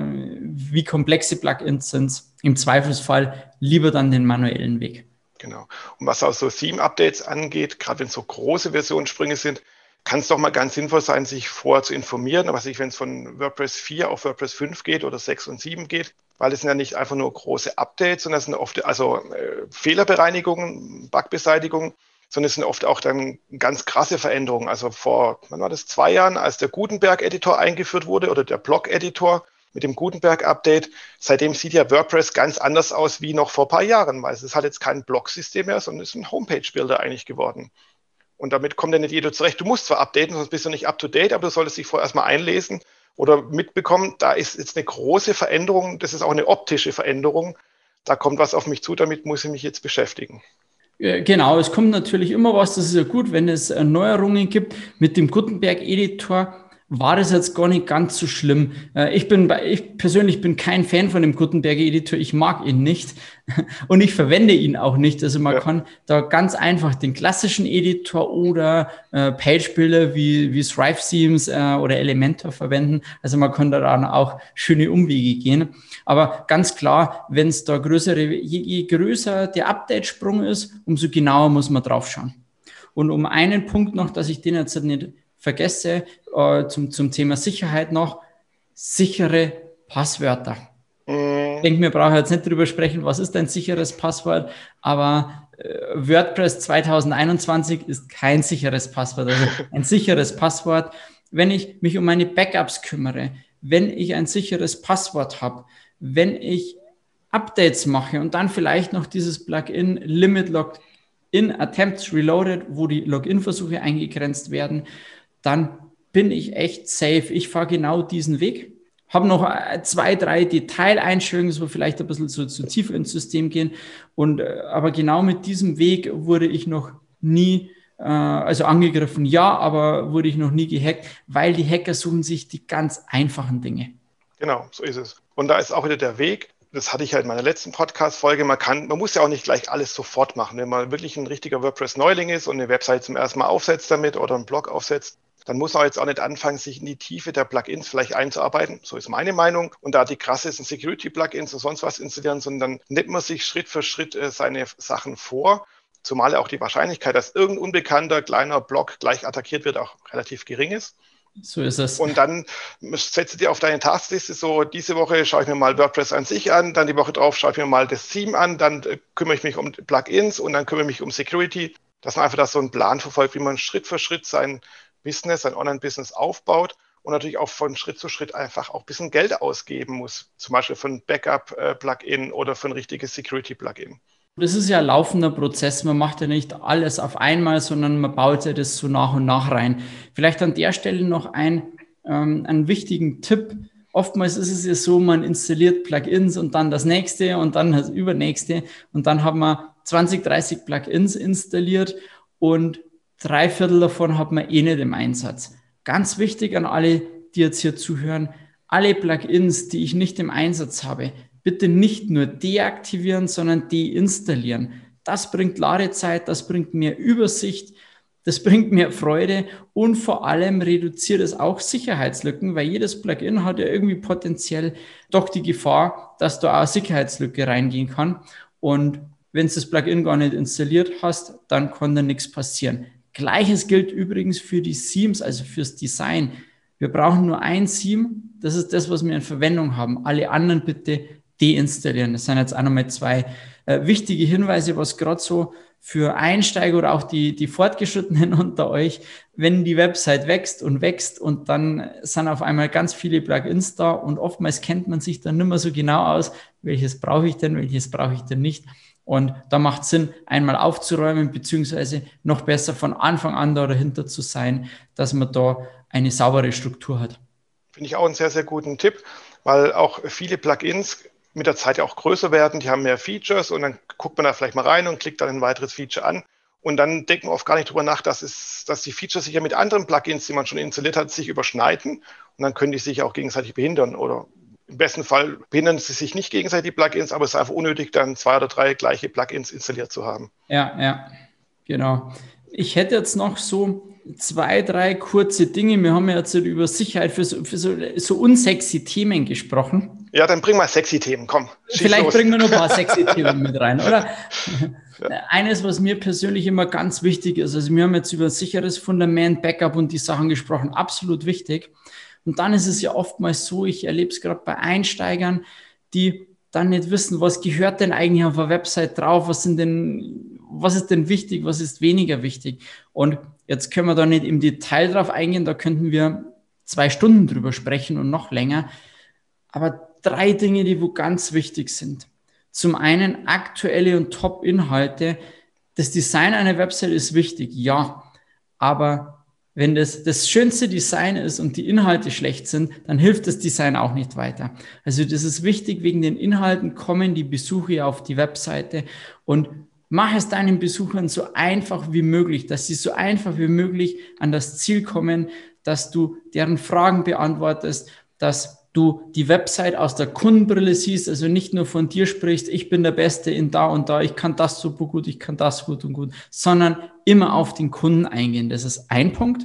wie komplexe Plugins sind. Im Zweifelsfall lieber dann den manuellen Weg. Genau. Und was auch so Theme-Updates angeht, gerade wenn es so große Versionssprünge sind, kann es doch mal ganz sinnvoll sein, sich vorher zu informieren, was ich, wenn es von WordPress 4 auf WordPress 5 geht oder 6 und 7 geht, weil es sind ja nicht einfach nur große Updates, sondern es sind oft also äh, Fehlerbereinigungen, Bugbeseitigung, sondern es sind oft auch dann ganz krasse Veränderungen. Also vor, wann war das, zwei Jahren, als der Gutenberg-Editor eingeführt wurde oder der Blog-Editor mit dem Gutenberg-Update, seitdem sieht ja WordPress ganz anders aus wie noch vor ein paar Jahren, weil es halt jetzt kein Blog-System mehr, sondern es ist ein Homepage-Builder eigentlich geworden. Und damit kommt ja nicht jeder zurecht. Du musst zwar updaten, sonst bist du nicht up to date, aber du solltest dich vorher erstmal einlesen oder mitbekommen, da ist jetzt eine große Veränderung, das ist auch eine optische Veränderung. Da kommt was auf mich zu, damit muss ich mich jetzt beschäftigen. Genau, es kommt natürlich immer was, das ist ja gut, wenn es Neuerungen gibt. Mit dem Gutenberg-Editor war das jetzt gar nicht ganz so schlimm. Äh, ich bin, ich persönlich bin kein Fan von dem Gutenberger Editor. Ich mag ihn nicht und ich verwende ihn auch nicht. Also man ja. kann da ganz einfach den klassischen Editor oder äh, Page-Builder wie, wie Thrive Themes äh, oder Elementor verwenden. Also man kann da dann auch schöne Umwege gehen. Aber ganz klar, wenn es da größere, je, je größer der Update-Sprung ist, umso genauer muss man drauf schauen. Und um einen Punkt noch, dass ich den jetzt nicht vergesse, äh, zum, zum Thema Sicherheit noch, sichere Passwörter. Mhm. Ich denke, wir brauchen jetzt nicht darüber sprechen, was ist ein sicheres Passwort, aber äh, WordPress 2021 ist kein sicheres Passwort. Also ein sicheres Passwort, wenn ich mich um meine Backups kümmere, wenn ich ein sicheres Passwort habe, wenn ich Updates mache und dann vielleicht noch dieses Plugin Limit Login Attempts Reloaded, wo die Login-Versuche eingegrenzt werden, dann bin ich echt safe. Ich fahre genau diesen Weg. Habe noch äh, zwei, drei Detaileinstellungen, wo vielleicht ein bisschen zu, zu tief ins System gehen. Und, äh, aber genau mit diesem Weg wurde ich noch nie, äh, also angegriffen, ja, aber wurde ich noch nie gehackt, weil die Hacker suchen sich die ganz einfachen Dinge. Genau, so ist es. Und da ist auch wieder der Weg, das hatte ich halt in meiner letzten Podcast-Folge, man man muss ja auch nicht gleich alles sofort machen. Wenn man wirklich ein richtiger WordPress-Neuling ist und eine Website zum ersten Mal aufsetzt damit oder einen Blog aufsetzt, dann muss man jetzt auch nicht anfangen, sich in die Tiefe der Plugins vielleicht einzuarbeiten. So ist meine Meinung. Und da die krassesten Security-Plugins und sonst was installieren, sondern nimmt man sich Schritt für Schritt äh, seine Sachen vor. Zumal auch die Wahrscheinlichkeit, dass irgendein unbekannter kleiner Blog gleich attackiert wird, auch relativ gering ist. So ist es. Und dann setze dir auf deine Taskliste so, diese Woche schaue ich mir mal WordPress an sich an, dann die Woche drauf schaue ich mir mal das Theme an, dann äh, kümmere ich mich um Plugins und dann kümmere ich mich um Security, dass man einfach da so einen Plan verfolgt, wie man Schritt für Schritt sein Business, sein Online-Business aufbaut und natürlich auch von Schritt zu Schritt einfach auch ein bisschen Geld ausgeben muss, zum Beispiel für ein Backup-Plugin oder für ein richtiges Security-Plugin. Das ist ja ein laufender Prozess. Man macht ja nicht alles auf einmal, sondern man baut ja das so nach und nach rein. Vielleicht an der Stelle noch ein, ähm, einen wichtigen Tipp. Oftmals ist es ja so, man installiert Plugins und dann das nächste und dann das übernächste und dann haben wir 20, 30 Plugins installiert und drei Viertel davon hat man eh nicht im Einsatz. Ganz wichtig an alle, die jetzt hier zuhören, alle Plugins, die ich nicht im Einsatz habe, bitte nicht nur deaktivieren, sondern deinstallieren. Das bringt Ladezeit, das bringt mehr Übersicht, das bringt mehr Freude und vor allem reduziert es auch Sicherheitslücken, weil jedes Plugin hat ja irgendwie potenziell doch die Gefahr, dass da auch Sicherheitslücke reingehen kann. Und wenn du das Plugin gar nicht installiert hast, dann kann da nichts passieren. Gleiches gilt übrigens für die Themes, also fürs Design. Wir brauchen nur ein Theme. Das ist das, was wir in Verwendung haben. Alle anderen bitte deinstallieren. Das sind jetzt auch nochmal zwei äh, wichtige Hinweise, was gerade so für Einsteiger oder auch die, die Fortgeschrittenen unter euch, wenn die Website wächst und wächst und dann sind auf einmal ganz viele Plugins da und oftmals kennt man sich dann nicht mehr so genau aus, welches brauche ich denn, welches brauche ich denn nicht. Und da macht es Sinn, einmal aufzuräumen, beziehungsweise noch besser von Anfang an da dahinter zu sein, dass man da eine saubere Struktur hat. Finde ich auch einen sehr, sehr guten Tipp, weil auch viele Plugins mit der Zeit ja auch größer werden, die haben mehr Features und dann guckt man da vielleicht mal rein und klickt dann ein weiteres Feature an. Und dann denkt man oft gar nicht drüber nach, dass, es, dass die Features sich ja mit anderen Plugins, die man schon installiert hat, sich überschneiden. Und dann können die sich auch gegenseitig behindern oder im besten Fall behindern sie sich nicht gegenseitig, die Plugins, aber es ist einfach unnötig, dann zwei oder drei gleiche Plugins installiert zu haben. Ja, ja, genau. Ich hätte jetzt noch so zwei, drei kurze Dinge. Wir haben ja jetzt über Sicherheit für so, für so, so unsexy Themen gesprochen. Ja, dann bring mal sexy Themen, komm. Vielleicht los. bringen wir noch ein paar sexy Themen mit rein, oder? Ja. Eines, was mir persönlich immer ganz wichtig ist, also wir haben jetzt über sicheres Fundament, Backup und die Sachen gesprochen, absolut wichtig. Und dann ist es ja oftmals so, ich erlebe es gerade bei Einsteigern, die dann nicht wissen, was gehört denn eigentlich auf der Website drauf, was sind denn, was ist denn wichtig, was ist weniger wichtig. Und jetzt können wir da nicht im Detail drauf eingehen, da könnten wir zwei Stunden drüber sprechen und noch länger. Aber drei Dinge, die wo ganz wichtig sind. Zum einen aktuelle und Top-Inhalte. Das Design einer Website ist wichtig, ja. Aber wenn das das schönste Design ist und die Inhalte schlecht sind, dann hilft das Design auch nicht weiter. Also das ist wichtig, wegen den Inhalten kommen die Besucher auf die Webseite und mach es deinen Besuchern so einfach wie möglich, dass sie so einfach wie möglich an das Ziel kommen, dass du deren Fragen beantwortest, dass du die Website aus der Kundenbrille siehst, also nicht nur von dir sprichst, ich bin der Beste in da und da, ich kann das super gut, ich kann das gut und gut, sondern immer auf den Kunden eingehen. Das ist ein Punkt.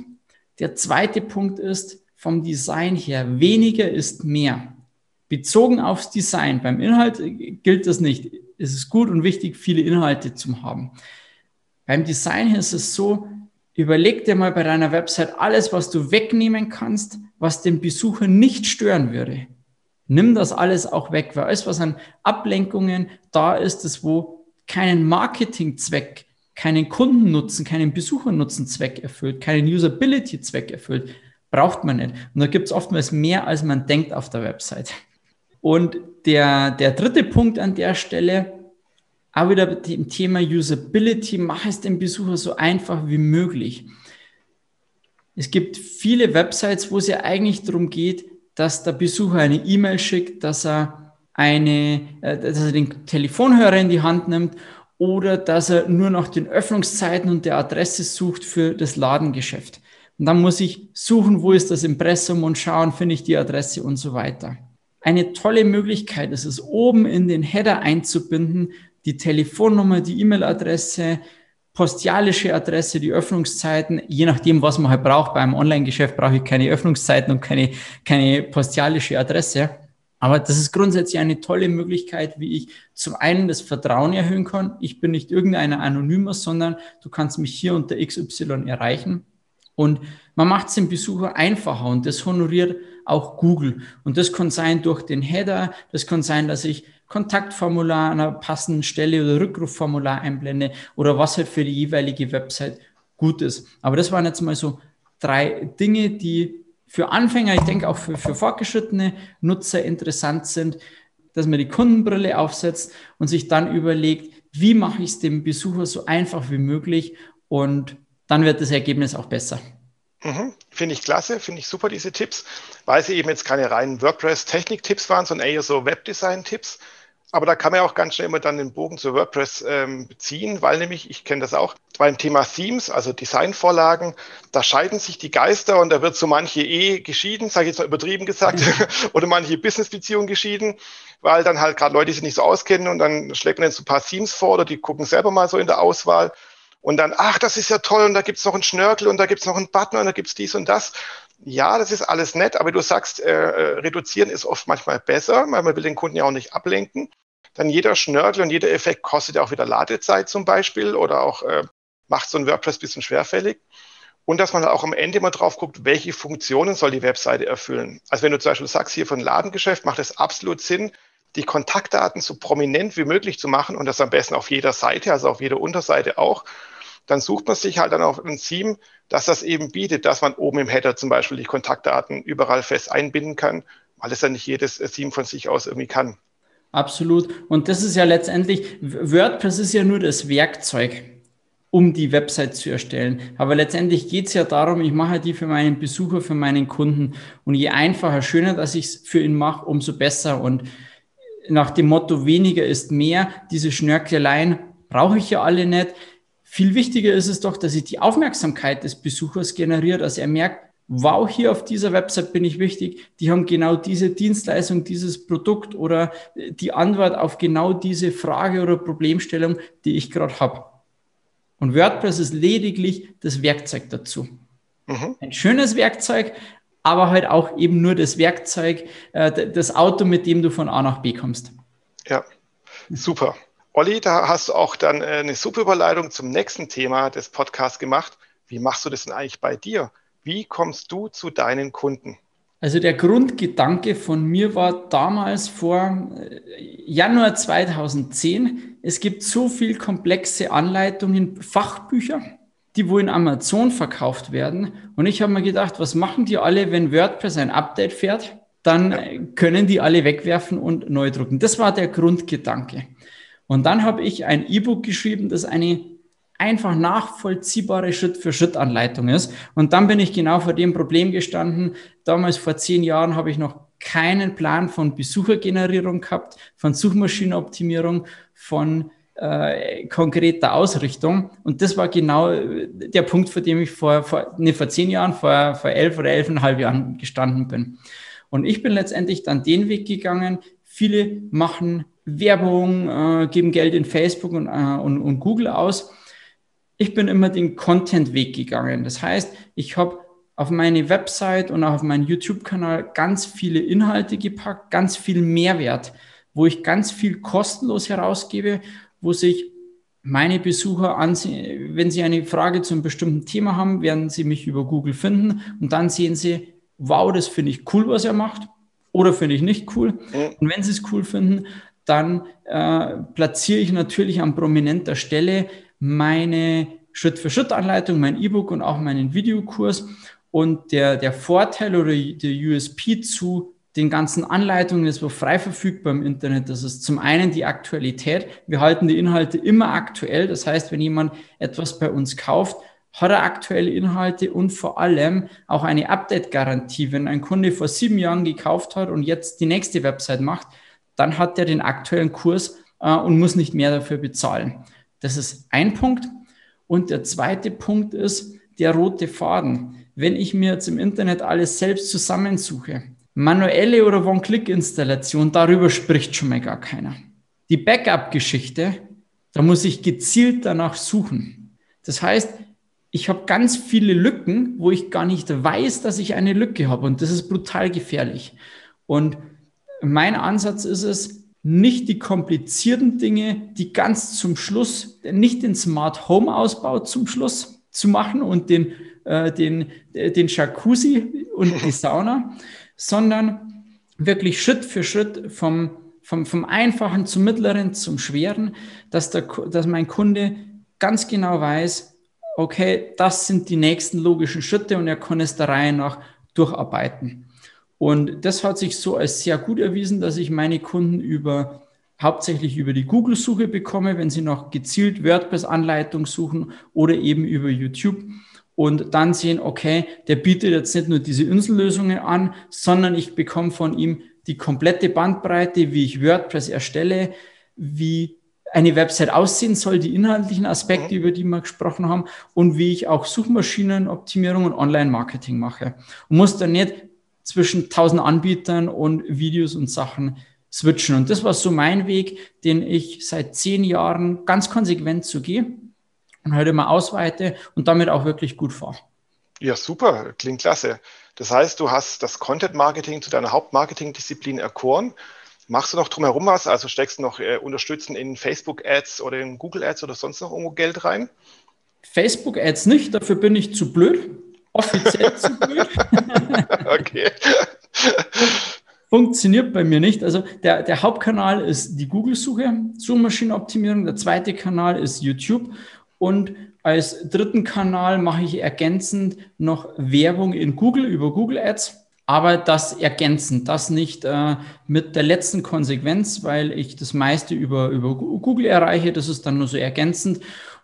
Der zweite Punkt ist vom Design her, weniger ist mehr. Bezogen aufs Design, beim Inhalt gilt das nicht. Es ist gut und wichtig, viele Inhalte zu haben. Beim Design ist es so, Überleg dir mal bei deiner Website alles, was du wegnehmen kannst, was den Besucher nicht stören würde. Nimm das alles auch weg, weil alles, was an Ablenkungen da ist, das wo keinen Marketingzweck, keinen Kundennutzen, keinen Besuchernutzenzweck erfüllt, keinen Usability-Zweck erfüllt, braucht man nicht. Und da gibt es oftmals mehr, als man denkt auf der Website. Und der, der dritte Punkt an der Stelle, auch wieder im Thema Usability, mach es dem Besucher so einfach wie möglich. Es gibt viele Websites, wo es ja eigentlich darum geht, dass der Besucher eine E-Mail schickt, dass er eine, äh, dass er den Telefonhörer in die Hand nimmt oder dass er nur nach den Öffnungszeiten und der Adresse sucht für das Ladengeschäft. Und dann muss ich suchen, wo ist das Impressum und schauen, finde ich die Adresse und so weiter. Eine tolle Möglichkeit ist es, oben in den Header einzubinden, die Telefonnummer, die E-Mail-Adresse, postialische Adresse, die Öffnungszeiten, je nachdem, was man halt braucht. Beim Online-Geschäft brauche ich keine Öffnungszeiten und keine, keine postialische Adresse. Aber das ist grundsätzlich eine tolle Möglichkeit, wie ich zum einen das Vertrauen erhöhen kann. Ich bin nicht irgendeiner Anonymer, sondern du kannst mich hier unter XY erreichen. Und man macht es dem Besucher einfacher und das honoriert auch Google. Und das kann sein durch den Header, das kann sein, dass ich Kontaktformular an einer passenden Stelle oder Rückrufformular einblende oder was halt für die jeweilige Website gut ist. Aber das waren jetzt mal so drei Dinge, die für Anfänger, ich denke auch für, für fortgeschrittene Nutzer interessant sind, dass man die Kundenbrille aufsetzt und sich dann überlegt, wie mache ich es dem Besucher so einfach wie möglich und dann wird das Ergebnis auch besser. Mhm. Finde ich klasse, finde ich super, diese Tipps, weil sie eben jetzt keine reinen WordPress-Technik-Tipps waren, sondern eher so Webdesign-Tipps. Aber da kann man auch ganz schnell immer dann den Bogen zu WordPress ähm, ziehen, weil nämlich, ich kenne das auch, beim Thema Themes, also Designvorlagen, da scheiden sich die Geister und da wird so manche eh geschieden, sage ich jetzt mal übertrieben gesagt, oder manche Businessbeziehungen geschieden, weil dann halt gerade Leute sich nicht so auskennen und dann schlägt man dann so ein paar Themes vor oder die gucken selber mal so in der Auswahl und dann, ach, das ist ja toll und da gibt's noch einen Schnörkel und da gibt's noch einen Button und da gibt's dies und das ja, das ist alles nett, aber du sagst, äh, äh, reduzieren ist oft manchmal besser, weil man will den Kunden ja auch nicht ablenken. Dann jeder Schnörkel und jeder Effekt kostet ja auch wieder Ladezeit zum Beispiel oder auch äh, macht so ein WordPress bisschen schwerfällig. Und dass man auch am Ende mal drauf guckt, welche Funktionen soll die Webseite erfüllen. Also wenn du zum Beispiel sagst, hier von Ladengeschäft macht es absolut Sinn, die Kontaktdaten so prominent wie möglich zu machen und das am besten auf jeder Seite, also auf jeder Unterseite auch dann sucht man sich halt dann auf ein Theme, das das eben bietet, dass man oben im Header zum Beispiel die Kontaktdaten überall fest einbinden kann, weil es ja nicht jedes Theme von sich aus irgendwie kann. Absolut. Und das ist ja letztendlich, WordPress ist ja nur das Werkzeug, um die Website zu erstellen. Aber letztendlich geht es ja darum, ich mache die für meinen Besucher, für meinen Kunden. Und je einfacher, schöner, dass ich es für ihn mache, umso besser. Und nach dem Motto, weniger ist mehr, diese Schnörkeleien brauche ich ja alle nicht. Viel wichtiger ist es doch, dass ich die Aufmerksamkeit des Besuchers generiere, dass er merkt, wow, hier auf dieser Website bin ich wichtig, die haben genau diese Dienstleistung, dieses Produkt oder die Antwort auf genau diese Frage oder Problemstellung, die ich gerade habe. Und WordPress ist lediglich das Werkzeug dazu. Mhm. Ein schönes Werkzeug, aber halt auch eben nur das Werkzeug, äh, das Auto, mit dem du von A nach B kommst. Ja, super. Olli, da hast du auch dann äh, eine super Überleitung zum nächsten Thema des Podcasts gemacht. Wie machst du das denn eigentlich bei dir? Wie kommst du zu deinen Kunden? Also der Grundgedanke von mir war damals vor äh, Januar 2010, es gibt so viel komplexe Anleitungen, Fachbücher, die wo in Amazon verkauft werden. Und ich habe mir gedacht, was machen die alle, wenn WordPress ein Update fährt? Dann können die alle wegwerfen und neu drucken. Das war der Grundgedanke. Und dann habe ich ein E-Book geschrieben, das eine einfach nachvollziehbare Schritt-für-Schritt-Anleitung ist. Und dann bin ich genau vor dem Problem gestanden. Damals vor zehn Jahren habe ich noch keinen Plan von Besuchergenerierung gehabt, von Suchmaschinenoptimierung, von äh, konkreter Ausrichtung. Und das war genau äh, der Punkt, vor dem ich vor, vor, nee, vor zehn Jahren, vor, vor elf oder elfeinhalb Jahren gestanden bin. Und ich bin letztendlich dann den Weg gegangen. Viele machen Werbung, äh, geben Geld in Facebook und, äh, und, und Google aus ich bin immer den Content-Weg gegangen. Das heißt, ich habe auf meine Website und auch auf meinen YouTube-Kanal ganz viele Inhalte gepackt, ganz viel Mehrwert, wo ich ganz viel kostenlos herausgebe, wo sich meine Besucher ansehen, wenn sie eine Frage zu einem bestimmten Thema haben, werden sie mich über Google finden und dann sehen sie, wow, das finde ich cool, was er macht oder finde ich nicht cool. Und wenn sie es cool finden, dann äh, platziere ich natürlich an prominenter Stelle meine Schritt-für-Schritt-Anleitung, mein E-Book und auch meinen Videokurs. Und der, der Vorteil oder der USP zu den ganzen Anleitungen ist wo frei verfügbar im Internet. Das ist zum einen die Aktualität. Wir halten die Inhalte immer aktuell. Das heißt, wenn jemand etwas bei uns kauft, hat er aktuelle Inhalte und vor allem auch eine Update-Garantie. Wenn ein Kunde vor sieben Jahren gekauft hat und jetzt die nächste Website macht, dann hat er den aktuellen Kurs äh, und muss nicht mehr dafür bezahlen. Das ist ein Punkt. Und der zweite Punkt ist der rote Faden. Wenn ich mir jetzt im Internet alles selbst zusammensuche, manuelle oder One-Click-Installation, darüber spricht schon mal gar keiner. Die Backup-Geschichte, da muss ich gezielt danach suchen. Das heißt, ich habe ganz viele Lücken, wo ich gar nicht weiß, dass ich eine Lücke habe. Und das ist brutal gefährlich. Und mein Ansatz ist es, nicht die komplizierten Dinge, die ganz zum Schluss, nicht den Smart Home Ausbau zum Schluss zu machen und den, äh, den, äh, den Jacuzzi und die Sauna, sondern wirklich Schritt für Schritt vom, vom, vom Einfachen zum Mittleren zum Schweren, dass, der, dass mein Kunde ganz genau weiß, okay, das sind die nächsten logischen Schritte und er kann es der Reihe nach durcharbeiten. Und das hat sich so als sehr gut erwiesen, dass ich meine Kunden über hauptsächlich über die Google-Suche bekomme, wenn sie noch gezielt WordPress-Anleitung suchen oder eben über YouTube und dann sehen, okay, der bietet jetzt nicht nur diese Insellösungen an, sondern ich bekomme von ihm die komplette Bandbreite, wie ich WordPress erstelle, wie eine Website aussehen soll, die inhaltlichen Aspekte, mhm. über die wir gesprochen haben und wie ich auch Suchmaschinenoptimierung und Online-Marketing mache. Und muss dann nicht zwischen tausend Anbietern und Videos und Sachen switchen. Und das war so mein Weg, den ich seit zehn Jahren ganz konsequent so gehe und heute mal ausweite und damit auch wirklich gut fahre. Ja, super, klingt klasse. Das heißt, du hast das Content Marketing zu deiner Hauptmarketing-Disziplin erkoren. Machst du noch drumherum was? Also steckst du noch äh, unterstützen in Facebook-Ads oder in Google-Ads oder sonst noch irgendwo Geld rein? Facebook-Ads nicht, dafür bin ich zu blöd offiziell zu blöd. okay. Funktioniert bei mir nicht. Also der, der Hauptkanal ist die Google-Suche, Suchmaschinenoptimierung. Der zweite Kanal ist YouTube. Und als dritten Kanal mache ich ergänzend noch Werbung in Google über Google Ads. Aber das ergänzend, das nicht äh, mit der letzten Konsequenz, weil ich das meiste über, über Google erreiche. Das ist dann nur so ergänzend.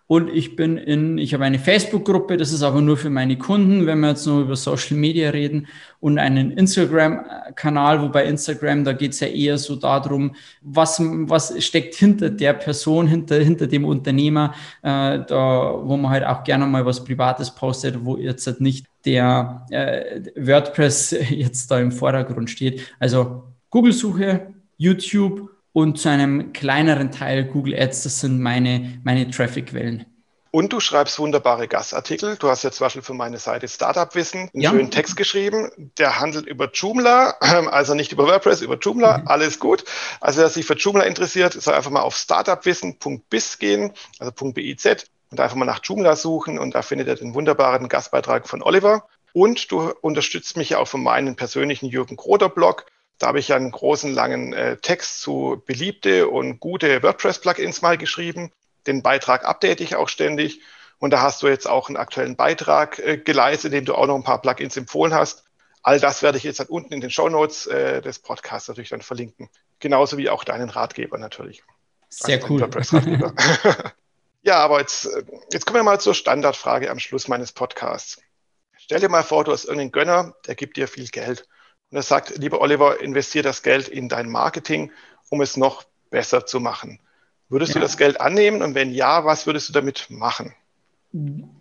Und ich bin in, ich habe eine Facebook-Gruppe, das ist aber nur für meine Kunden, wenn wir jetzt nur über Social Media reden, und einen Instagram-Kanal, wobei Instagram, da geht es ja eher so darum, was, was steckt hinter der Person, hinter, hinter dem Unternehmer, äh, da, wo man halt auch gerne mal was Privates postet, wo jetzt halt nicht der äh, WordPress jetzt da im Vordergrund steht. Also Google-Suche, YouTube und zu einem kleineren Teil Google Ads, das sind meine, meine Traffic-Quellen. Und du schreibst wunderbare Gastartikel. Du hast ja zum Beispiel für meine Seite Startup Wissen einen ja. schönen Text geschrieben. Der handelt über Joomla, also nicht über WordPress, über Joomla. Mhm. Alles gut. Also wer sich für Joomla interessiert, soll einfach mal auf startupwissen.biz gehen, also .biz und einfach mal nach Joomla suchen und da findet ihr den wunderbaren Gastbeitrag von Oliver. Und du unterstützt mich ja auch von meinem persönlichen Jürgen Groder Blog. Da habe ich ja einen großen, langen äh, Text zu beliebte und gute WordPress-Plugins mal geschrieben. Den Beitrag update ich auch ständig. Und da hast du jetzt auch einen aktuellen Beitrag äh, geleistet, in dem du auch noch ein paar Plugins empfohlen hast. All das werde ich jetzt dann unten in den Show Notes äh, des Podcasts natürlich dann verlinken. Genauso wie auch deinen Ratgeber natürlich. Sehr also cool. ja, aber jetzt, jetzt kommen wir mal zur Standardfrage am Schluss meines Podcasts. Stell dir mal vor, du hast irgendeinen Gönner, der gibt dir viel Geld. Und er sagt, lieber Oliver, investiere das Geld in dein Marketing, um es noch besser zu machen. Würdest ja. du das Geld annehmen und wenn ja, was würdest du damit machen?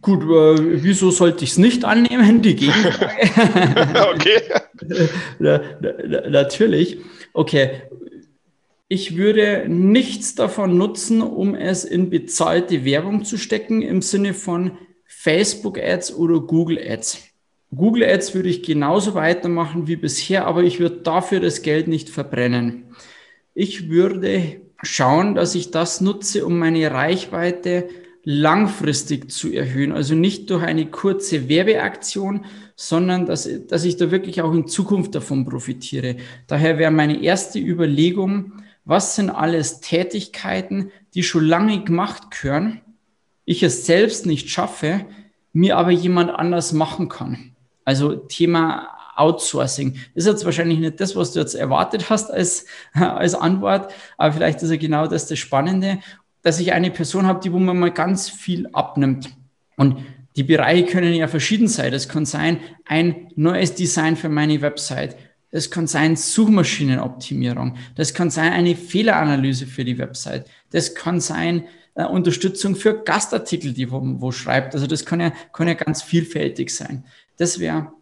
Gut, äh, wieso sollte ich es nicht annehmen? Die Gegenfrage. okay. na, na, natürlich. Okay. Ich würde nichts davon nutzen, um es in bezahlte Werbung zu stecken, im Sinne von Facebook Ads oder Google Ads. Google Ads würde ich genauso weitermachen wie bisher, aber ich würde dafür das Geld nicht verbrennen. Ich würde schauen, dass ich das nutze, um meine Reichweite langfristig zu erhöhen. Also nicht durch eine kurze Werbeaktion, sondern dass, dass ich da wirklich auch in Zukunft davon profitiere. Daher wäre meine erste Überlegung, was sind alles Tätigkeiten, die schon lange gemacht gehören, ich es selbst nicht schaffe, mir aber jemand anders machen kann. Also Thema Outsourcing. ist jetzt wahrscheinlich nicht das, was du jetzt erwartet hast als, als Antwort, aber vielleicht ist ja genau das das Spannende, dass ich eine Person habe, die wo man mal ganz viel abnimmt. Und die Bereiche können ja verschieden sein. Das kann sein, ein neues Design für meine Website. Das kann sein Suchmaschinenoptimierung. Das kann sein eine Fehleranalyse für die Website. Das kann sein äh, Unterstützung für Gastartikel, die wo, wo schreibt. Also das kann ja, kann ja ganz vielfältig sein. Das wäre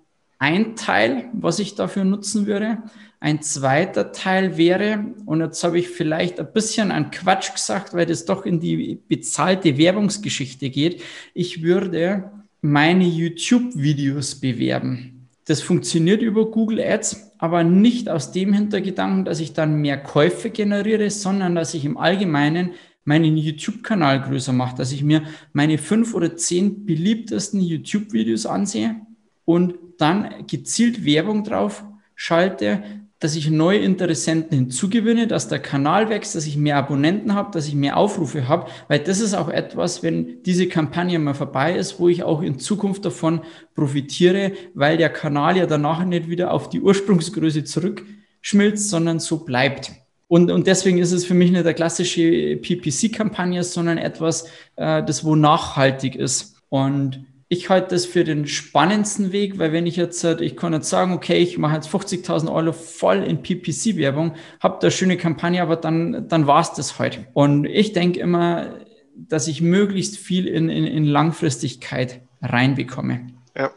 ein Teil, was ich dafür nutzen würde. Ein zweiter Teil wäre, und jetzt habe ich vielleicht ein bisschen an Quatsch gesagt, weil das doch in die bezahlte Werbungsgeschichte geht. Ich würde meine YouTube-Videos bewerben. Das funktioniert über Google Ads, aber nicht aus dem Hintergedanken, dass ich dann mehr Käufe generiere, sondern dass ich im Allgemeinen meinen YouTube-Kanal größer mache, dass ich mir meine fünf oder zehn beliebtesten YouTube-Videos ansehe und dann gezielt Werbung drauf schalte, dass ich neue Interessenten hinzugewinne, dass der Kanal wächst, dass ich mehr Abonnenten habe, dass ich mehr Aufrufe habe, weil das ist auch etwas, wenn diese Kampagne mal vorbei ist, wo ich auch in Zukunft davon profitiere, weil der Kanal ja danach nicht wieder auf die Ursprungsgröße zurückschmilzt, sondern so bleibt. Und, und deswegen ist es für mich nicht der klassische PPC-Kampagne, sondern etwas, äh, das wo nachhaltig ist. Und ich halte das für den spannendsten Weg, weil wenn ich jetzt, äh, ich kann jetzt sagen, okay, ich mache jetzt 50.000 Euro voll in PPC-Werbung, habe da schöne Kampagne, aber dann, dann war es das heute. Und ich denke immer, dass ich möglichst viel in, in, in Langfristigkeit reinbekomme. Ja.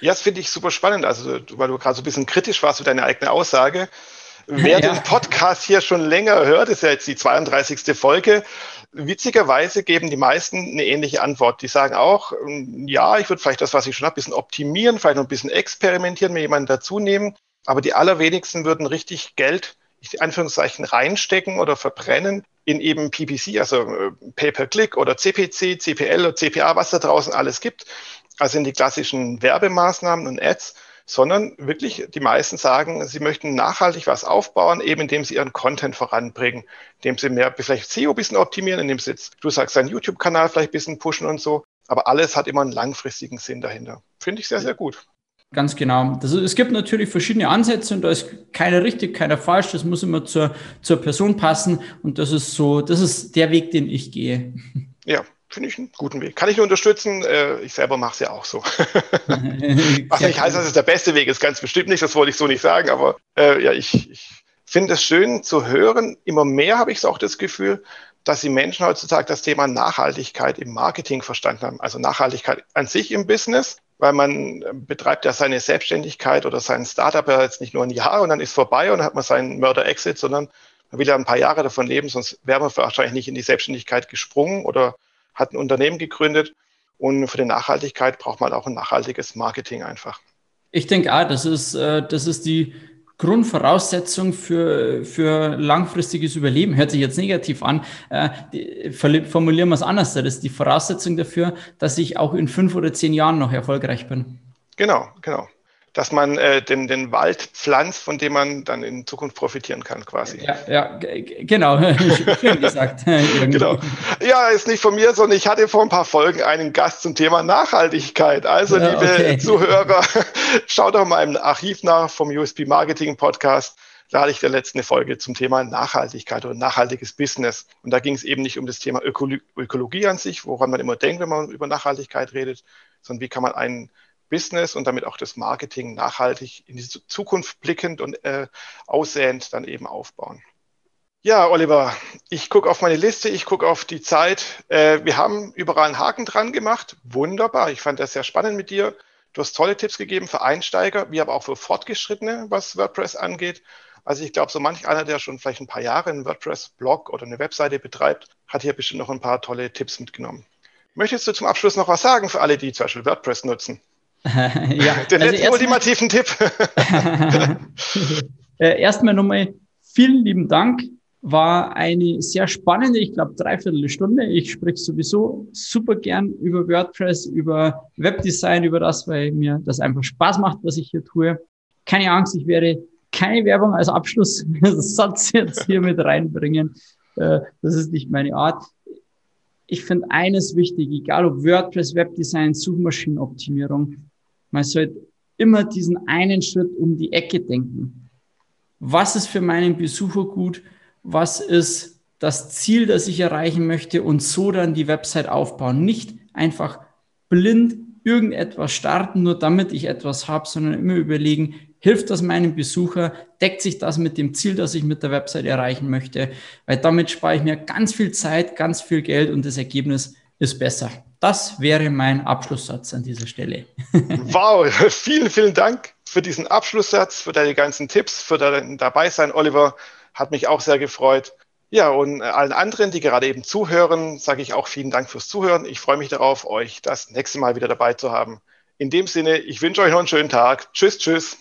ja, das finde ich super spannend. Also, weil du gerade so ein bisschen kritisch warst für deine eigene Aussage. Wer ja. den Podcast hier schon länger hört, ist ja jetzt die 32. Folge. Witzigerweise geben die meisten eine ähnliche Antwort. Die sagen auch, ähm, ja, ich würde vielleicht das, was ich schon habe, ein bisschen optimieren, vielleicht noch ein bisschen experimentieren, mir jemanden dazu nehmen. Aber die allerwenigsten würden richtig Geld, in Anführungszeichen, reinstecken oder verbrennen in eben PPC, also äh, Pay-per-Click oder CPC, CPL oder CPA, was da draußen alles gibt. Also in die klassischen Werbemaßnahmen und Ads sondern wirklich die meisten sagen, sie möchten nachhaltig was aufbauen, eben indem sie ihren Content voranbringen, indem sie mehr vielleicht SEO ein bisschen optimieren, indem sie jetzt, du sagst, deinen YouTube-Kanal vielleicht ein bisschen pushen und so. Aber alles hat immer einen langfristigen Sinn dahinter. Finde ich sehr, sehr gut. Ganz genau. Das, es gibt natürlich verschiedene Ansätze und da ist keiner richtig, keiner falsch. Das muss immer zur, zur Person passen und das ist so, das ist der Weg, den ich gehe. Ja, finde ich einen guten Weg. Kann ich nur unterstützen. Äh, ich selber mache es ja auch so. Was nicht heißt, dass es der beste Weg ist, ganz bestimmt nicht. Das wollte ich so nicht sagen. Aber äh, ja, ich, ich finde es schön zu hören. Immer mehr habe ich auch das Gefühl, dass die Menschen heutzutage das Thema Nachhaltigkeit im Marketing verstanden haben. Also Nachhaltigkeit an sich im Business, weil man äh, betreibt ja seine Selbstständigkeit oder sein Startup ja jetzt nicht nur ein Jahr und dann ist vorbei und dann hat man seinen Mörder-Exit, sondern man will ja ein paar Jahre davon leben, sonst wäre man wahrscheinlich nicht in die Selbstständigkeit gesprungen oder hat ein Unternehmen gegründet und für die Nachhaltigkeit braucht man auch ein nachhaltiges Marketing einfach. Ich denke auch, das ist, äh, das ist die Grundvoraussetzung für, für langfristiges Überleben. Hört sich jetzt negativ an. Äh, formulieren wir es anders. Das ist die Voraussetzung dafür, dass ich auch in fünf oder zehn Jahren noch erfolgreich bin. Genau, genau dass man äh, den, den Wald pflanzt, von dem man dann in Zukunft profitieren kann, quasi. Ja, ja genau. Schön gesagt. genau. Ja, ist nicht von mir, sondern ich hatte vor ein paar Folgen einen Gast zum Thema Nachhaltigkeit. Also, liebe okay. Zuhörer, schaut doch mal im Archiv nach vom USP Marketing Podcast. Da hatte ich der letzte Folge zum Thema Nachhaltigkeit oder nachhaltiges Business. Und da ging es eben nicht um das Thema Ökologie an sich, woran man immer denkt, wenn man über Nachhaltigkeit redet, sondern wie kann man einen Business und damit auch das Marketing nachhaltig in die Zukunft blickend und äh, aussehend dann eben aufbauen. Ja, Oliver, ich gucke auf meine Liste, ich gucke auf die Zeit. Äh, wir haben überall einen Haken dran gemacht. Wunderbar. Ich fand das sehr spannend mit dir. Du hast tolle Tipps gegeben für Einsteiger, wie aber auch für Fortgeschrittene, was WordPress angeht. Also ich glaube, so manch einer, der schon vielleicht ein paar Jahre einen WordPress-Blog oder eine Webseite betreibt, hat hier bestimmt noch ein paar tolle Tipps mitgenommen. Möchtest du zum Abschluss noch was sagen für alle, die zum Beispiel WordPress nutzen? ja, Den also letzten ultimativen Tipp. Erstmal nochmal vielen lieben Dank. War eine sehr spannende, ich glaube, dreiviertel Stunde. Ich spreche sowieso super gern über WordPress, über Webdesign, über das, weil mir das einfach Spaß macht, was ich hier tue. Keine Angst, ich werde keine Werbung als Abschlusssatz jetzt hier mit reinbringen. Äh, das ist nicht meine Art ich finde eines wichtig, egal ob WordPress, Webdesign, Suchmaschinenoptimierung, man sollte immer diesen einen Schritt um die Ecke denken. Was ist für meinen Besucher gut? Was ist das Ziel, das ich erreichen möchte? Und so dann die Website aufbauen. Nicht einfach blind irgendetwas starten, nur damit ich etwas habe, sondern immer überlegen, hilft das meinem Besucher? Deckt sich das mit dem Ziel, das ich mit der Website erreichen möchte? Weil damit spare ich mir ganz viel Zeit, ganz viel Geld und das Ergebnis ist besser. Das wäre mein Abschlusssatz an dieser Stelle. wow, vielen, vielen Dank für diesen Abschlusssatz, für deine ganzen Tipps, für dein Dabeisein, Oliver. Hat mich auch sehr gefreut. Ja, und allen anderen, die gerade eben zuhören, sage ich auch vielen Dank fürs Zuhören. Ich freue mich darauf, euch das nächste Mal wieder dabei zu haben. In dem Sinne, ich wünsche euch noch einen schönen Tag. Tschüss, tschüss.